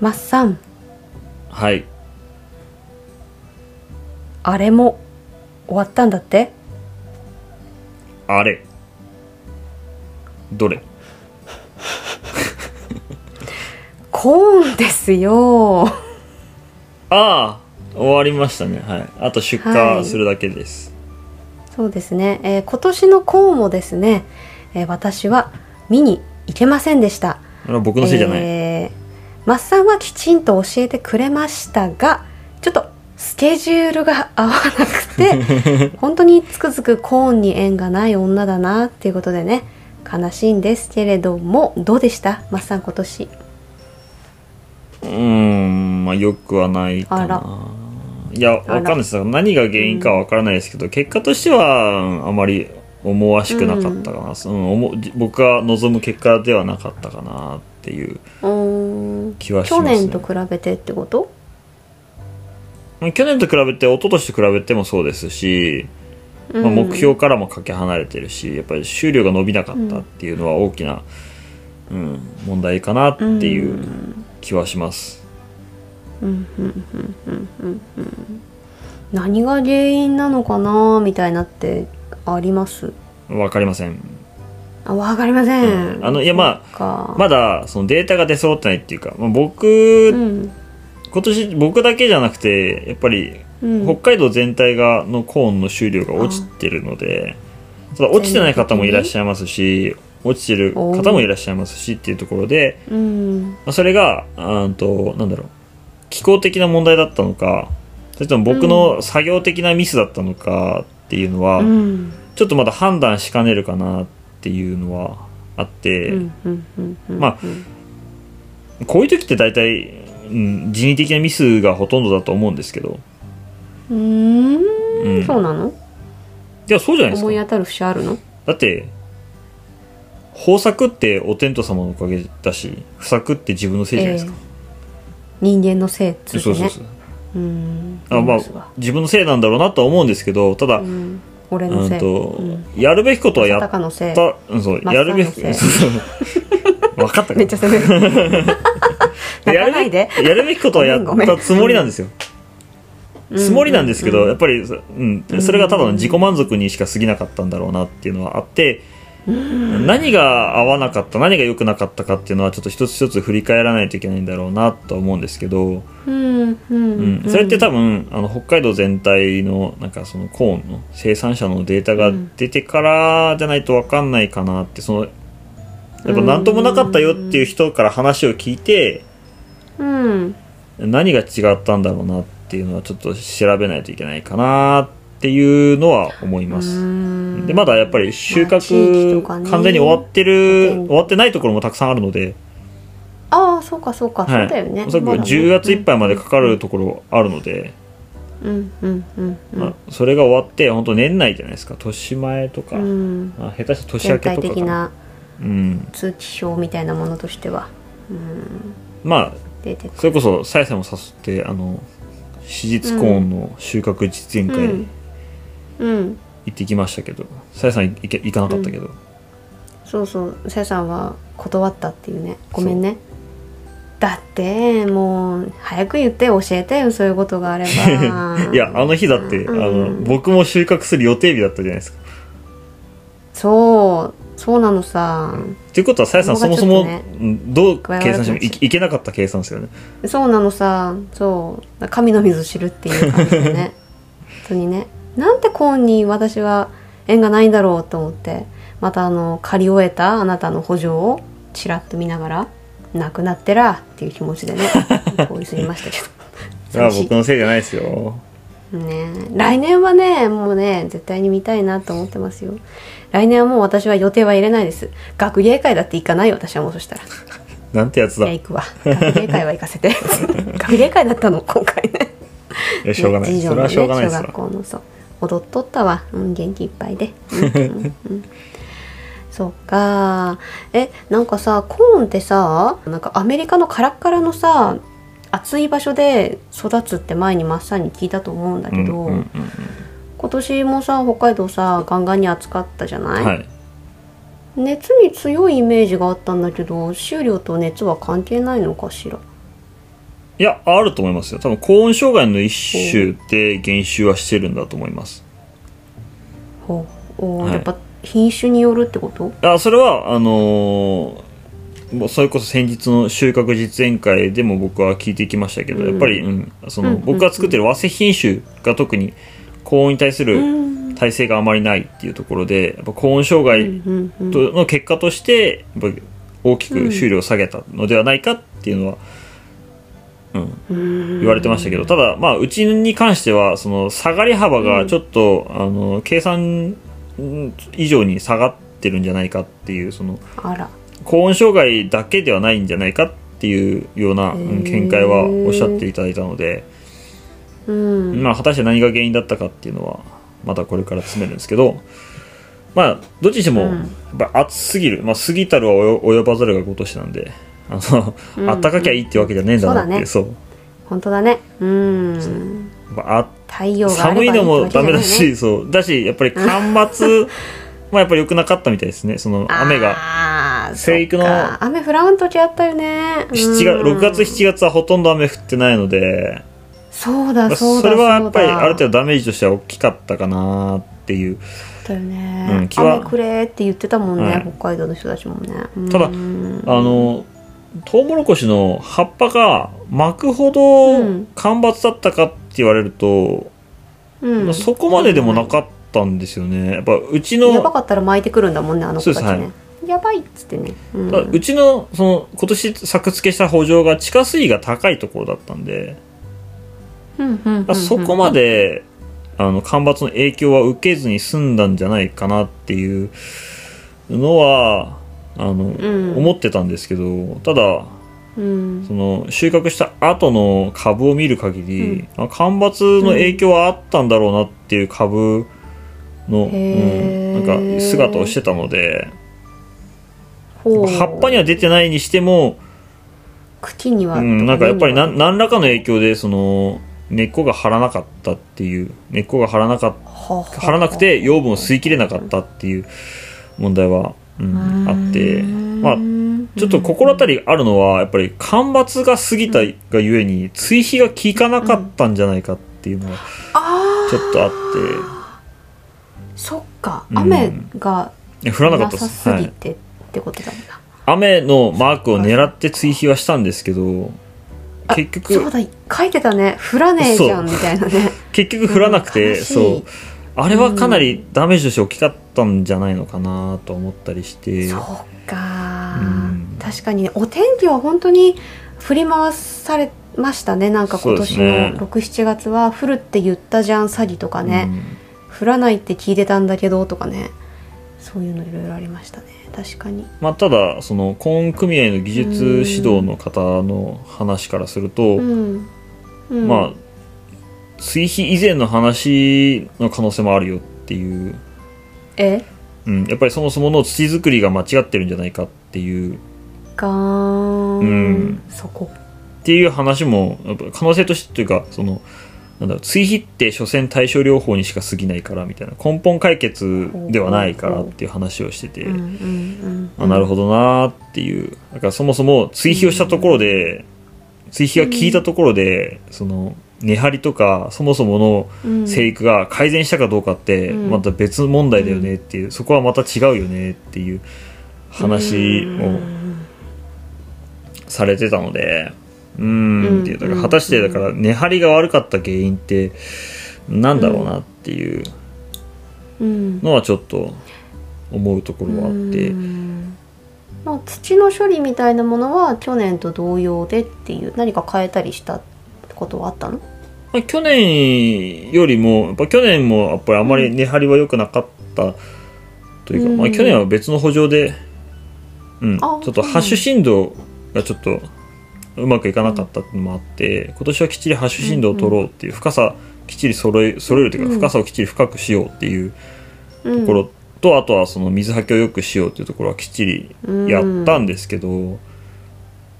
マッサン。はい。あれも終わったんだって？あれ。どれ？コーンですよ。ああ終わりましたね。はい。あと出荷するだけです、そうですね、えー今年のコーンもですね、えー私は見に行けませんでした。僕のせいじゃない、えーマッサンはきちんと教えてくれましたがちょっとスケジュールが合わなくて 本当につくづくコーンに縁がない女だなっていうことでね悲しいんですけれどもどうでした？マッサン今年。うーんまあよくはないかな。いやわかんないです。何が原因かはわからないですけど、結果としてはうんあまり思わしくなかったかな、うん。思僕が望む結果ではなかったかな。っていう気はします、ね、去年と比べてってこと？去年と比べて一昨年と比べてもそうですし、まあ、うん。目標からもかけ離れてるしやっぱり収量が伸びなかったっていうのは大きな、うん、問題かなっていう気はします、何が原因なのかなみたいなってあります？わかりませんあわかりません、うん。あのいやまそっか。まだそのデータが出揃ってないっていうか、まあ、僕、うん。今年僕だけじゃなくてやっぱりうん。北海道全体がのコーンの収量が落ちてるのでただ落ちてない方もいらっしゃいますし落ちてる方もいらっしゃいますしっていうところで、うん。まあ、それがあーとなんだろう気候的な問題だったのかそれとも僕の作業的なミスだったのかっていうのは、うん。ちょっとまだ判断しかねるかなっていうのはあって、まあこういう時って大体、うん、人為的なミスがほとんどだと思うんですけど。うーんうん。そうなの？いやそうじゃないですか。思い当たる節あるの？だって豊作ってお天道様のおかげだし不作って自分のせいじゃないですか、人間のせいっつってね。そうそうそうう。んあまあ自分のせいなんだろうなとは思うんですけどただ、うん俺うのせい。んとうん。やるべきことはやっ高のせい。た、うん、そう。やるべき 分かったかめっちゃ責める。泣かないで。やるべきやるべきことはやごめんごめんったつもりなんですよ。つもりなんですけど、やっぱり、うん、それがただの自己満足にしか過ぎなかったんだろうなっていうのはあって、何が合わなかった何が良くなかったかっていうのはちょっと一つ一つ振り返らないといけないんだろうなとは思うんですけど、うん、それって多分あの北海道全体のなんかそのコーンの生産者のデータが出てからじゃないと分かんないかなってそのやっぱ何ともなかったよっていう人から話を聞いてうん。何が違ったんだろうなっていうのはちょっと調べないといけないかなっていうのは思います。うん。でまだやっぱり収まあね。完全に終わってるうん。終わってないところもたくさんあるので、ああそうかそうか、はい、そうだよね。おそらくまだね。10月いっぱいまでかかるところあるので、うんうんうんうん、まあ、それが終わって本当年内じゃないですか。年前とか、うん。まあ、下手したら年明けとか的なうん、通知表みたいなものとしては、うん、まあそれこそさやさんも誘ってあの史実コーンの収穫実演会うん。うん。行ってきましたけど。さやさん行け行かなかったけど、そうそう。さやさんは断ったっていうね。ごめんね。だってもう早く言って教えてよそういうことがあれば。いやあの日だって、うん。あの僕も収穫する予定日だったじゃないですか。そう。そうなのさ、っていうことはさやさんそもそも、がちょっとね。うんどう計算してもいういけなかった計算ですよね。そうなのさ。そう。神の水知るっていう感じでね。本当にねなんてコーンに私は縁がないんだろうと思ってまたあの借り終えたあなたの補助をちらっと見ながらなくなってらっていう気持ちでね通り過ぎましたけど。それは寂しい。僕のせいじゃないですよ。ね来年はねもうね絶対に見たいなと思ってますよ。来年はもう私は予定は入れないです。学芸会だって行かないよ私はもうそしたら。なんてやつだ。行くわ。学芸会は行かせて。学芸会だったの今回ね。やしょうがない、ねそれはしょうがないです学校のそう踊っとったわ、うん、元気いっぱいで、うんうん。う んそうか。えなんかさコーンってさなんかアメリカのカラッカラのさ暑い場所で育つって前にマッサンに聞いたと思うんだけど、うんうんうん。今年もさ北海道さガンガンに暑かったじゃない、はい。熱に強いイメージがあったんだけど収量と熱は関係ないのかしら？いやあると思いますよ。多分高温障害の一種で減収はしてるんだと思います。ほう。はい。やっぱ品種によるってこと？あそれはあのーもうそれこそ先日の収穫実演会でも僕は聞いてきましたけど、うん。やっぱり、うん、そのうん僕が作ってる和製品種が特に高温に対する耐性があまりないっていうところでやっぱ高温障害の結果としてやっぱ大きく収量を下げたのではないかっていうのは、うん、うん言われてましたけどただまあうちに関してはその下がり幅がちょっと、あの計算うん以上に下がってるんじゃないかっていうその高温障害だけではないんじゃないかっていうような、見解はおっしゃっていただいたので、うん。まあ、果たして何が原因だったかっていうのはまたこれから詰めるんですけどまあどっちにしても、うん。やっぱ暑すぎる、まあ、過ぎたるは及及ばざるがごとしなんで あの、うんあったかきゃいいってわけじゃねえんだなってそう本当だね。うん。あ寒いのもダメだし、そう。だしやっぱり干ばつ まあやっぱり良くなかったみたいですね。その雨が。生育の雨降らん時あったよね。7月うん。6月7月はほとんど雨降ってないので、そうだまあそうだそれはやっぱりある程度ダメージとしては大きかったかなっていう。だよね、雨くれって言ってたもんね、はい。北海道の人たちもね。ただうんあのトウモロコシの葉っぱが巻くほどうん。干ばつだったかって言われると、うん。まあそこまででもなかったんですよね。やっぱうちやばのかったら巻いてくるんだもんねあの子たちそうでね、やばいっつってね、うん。うちのその今年作付けした補助が地下水位が高いところだったんで、うんうんそこまであの干ばつの影響は受けずに済んだんじゃないかなっていうのはあの、ん。思ってたんですけどただうん。その収穫した後の株を見る限り、あ干ばつの影響はあったんだろうなっていう株の、うんへー。なんか姿をしてたのでほう。葉っぱには出てないにしても、茎には、うん、なんかやっぱり何は何らかの影響でその根っこが張らなかったっていう根っこが張らなかっは張らなくて養分を吸い切れなかったっていう問題は、うん、あってまあちょっと心当たりあるのはやっぱり干ばつが過ぎたがゆえに追肥が効かなかったんじゃないかっていうのはあちょっとあって。そっか。うん雨が降らなかったす、ぎてってことだもんな、雨のマークを狙って追肥はしたんですけどあ結局そうだ。書いてたね。降らねえじゃんみたいなね。結局降らなくて、そうあれはかなりダメージとして大きかったんじゃないのかなと思ったりして。そうか、うん。確かにねお天気は本当に振り回されましたね。なんか今年の67月は降るって言ったじゃん詐欺とかね、うん。降らないって聞いてたんだけどとかね。そういうのいろいろありましたね。確かに。まあ、ただそのコーン組合の技術指導の方の話からすると、うん、うん、まあ追肥以前の話の可能性もあるよっていう、え？うん、やっぱりそもそもの土作りが間違ってるんじゃないかっていう。ガーン、うん。そこ。っていう話もやっぱ可能性としてというかそのなんだろう追肥って所詮対症療法にしか過ぎないからみたいな根本解決ではないからっていう話をしてて、うんうんうんあなるほどなーっていう。だからそもそも追肥をしたところで、追肥が効いたところで、その根張りとかそもそものうん生育が改善したかどうかってうん。また別問題だよねっていう、そこはまた違うよねっていう話をされてたのでうーんっていうだから果たしてだから根張りが悪かった原因ってなんだろうなっていううん。のはちょっと思うところはあって。うん。まあ、土の処理みたいなものは去年と同様でっていう何か変えたりしたことはあったの？まあ、去年よりもやっぱ去年もやっぱりあまり値張りは良くなかったというか、うん。まあ、去年は別の補助で、うん、ちあょっとハッシュ振動がちょっとうまくいかなかったっていうのもあって今年はきっちりハッシュ振動を取ろうっていう深さきっちり揃え揃えるというかうん。深さをきっちり深くしようっていうとところと、あとはその水はけを良くしようっていうところはきっちりやったんですけど、うん。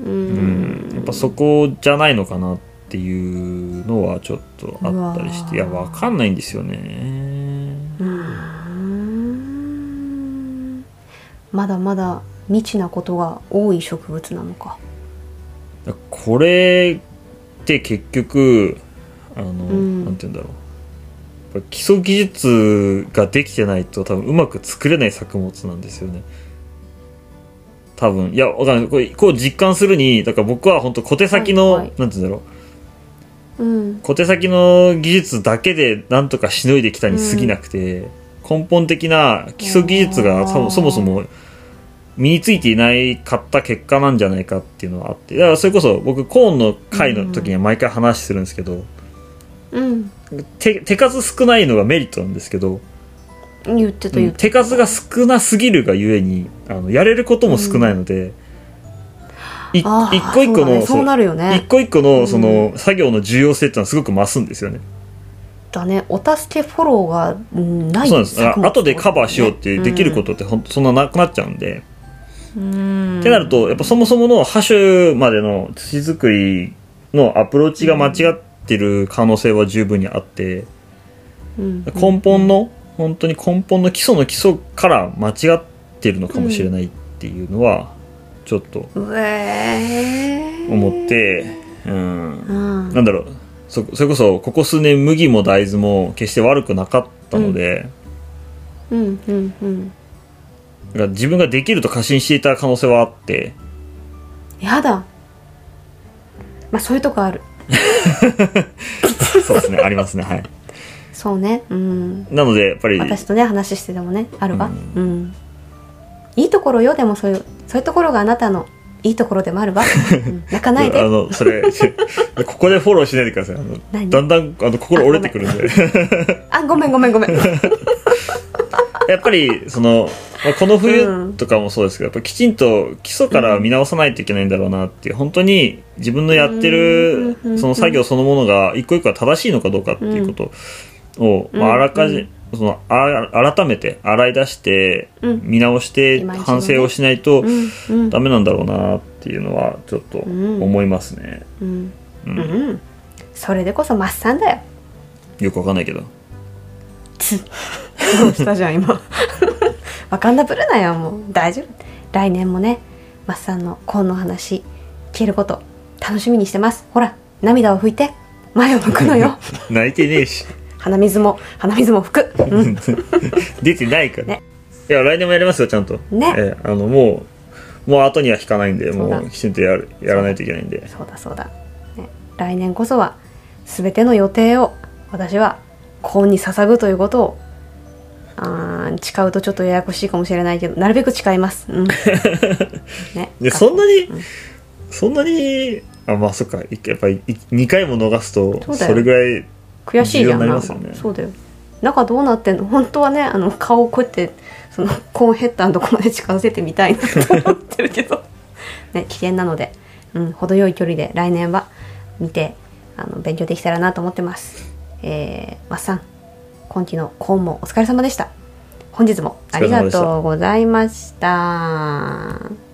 うんやっぱそこじゃないのかなっていうのはちょっとあったりしていうやわー。わかんないんですよね。うん。まだまだ未知なことが多い植物なのか。これって結局あの、ん。なんて言うんだろう。基礎技術ができてないと多分うまく作れない作物なんですよね。多分。いやわかんない。これこう実感するにだから僕は本当小手先の、はいはい。なんて言うんだろううん。小手先の技術だけでなんとかしのいできたに過ぎなくて、根本的な基礎技術がそもそも身についていないかった結果なんじゃないかっていうのはあって。だからそれこそ僕コーンの回の時には毎回話するんですけど、うん。手手数少ないのがメリットなんですけど、言ってた言って手数が少なすぎるがゆえにあのやれることも少ないので、一個一個のそうなるよね。一個一個のその作業の重要性ってのはすごく増すんですよね。だね。お助けフォローがうんない。そうなんです。だから後でカバーしようってできるとことってほんとそんななくなっちゃうんで。うん。ってなると、やっぱそもそものハ種までの土作りのアプローチが間違ってる可能性は十分にあって、うん。根本の、本当に根本の基礎の基礎から間違ってるのかもしれないっていうのは、ちょっと思って、うん。うん。なんだろう。そそれこそ、ここ数年麦も大豆も決して悪くなかったので、うんうんうん。だから自分ができると過信していた可能性はあって、やだ。まあそういうとこある。そうですね、ありますね、はい。そうね。うん。なので、やっぱり、私とね話しててもねあるわ。うん、いいところよでもそういうそういうところがあなたのいいところでもあるわ、う ん泣かないで。あの、それ、ここでフォローしないでください。あの何？だんだん、あの、心折れてくるんで。あごめんごめんごめん。やっぱり、その、まあこのう冬んとかもそうですけど、やっぱきちんと基礎から見直さないといけないんだろうなっていう、本当に自分のやってるう、んその作業そのものが一個一個が正しいのかどうかっていうことを、うん。まあ、あらかじうん、その、あ改めて洗い出して、うん。見直して反省をしないとダメなんだろうなっていうのは、ちょっと思いますね。うん。うん。うん。それでこそマッサンだよ。よくわかんないけど。どうしたじゃん今。わかんなぶるなよもう。大丈夫。来年もねマッサンのコーンの話聞けること楽しみにしてます。ほら涙を拭いて前を向くのよ。泣いてねえし。鼻水も鼻水も拭く、うん、出てないから。ね。いや、来年もやりますよ、ちゃんと。ね。ええあの、もう、もう後には引かないんで、もうきちんとやるやらないといけないんで。そうだそうだ、ね、来年こそは全ての予定を私はコーンに捧ぐということをあー誓うとちょっとややこしいかもしれないけどなるべく誓います、うん。ね、で、そんなに、そんなに、あ、まあ、そっか、いやっぱり2回も逃すと、それぐらい、悔しいじゃん。ねそうだよ。中どうなってんの？本当はねあの顔をこうやってそのコーンヘッダーのとこまで近づけてみたいなと思ってるけど。ね危険なので、うん、程よい距離で来年は見てあの勉強できたらなと思ってます。えー、マッサン今期のコーンもお疲れ様でした。本日もありがとうございました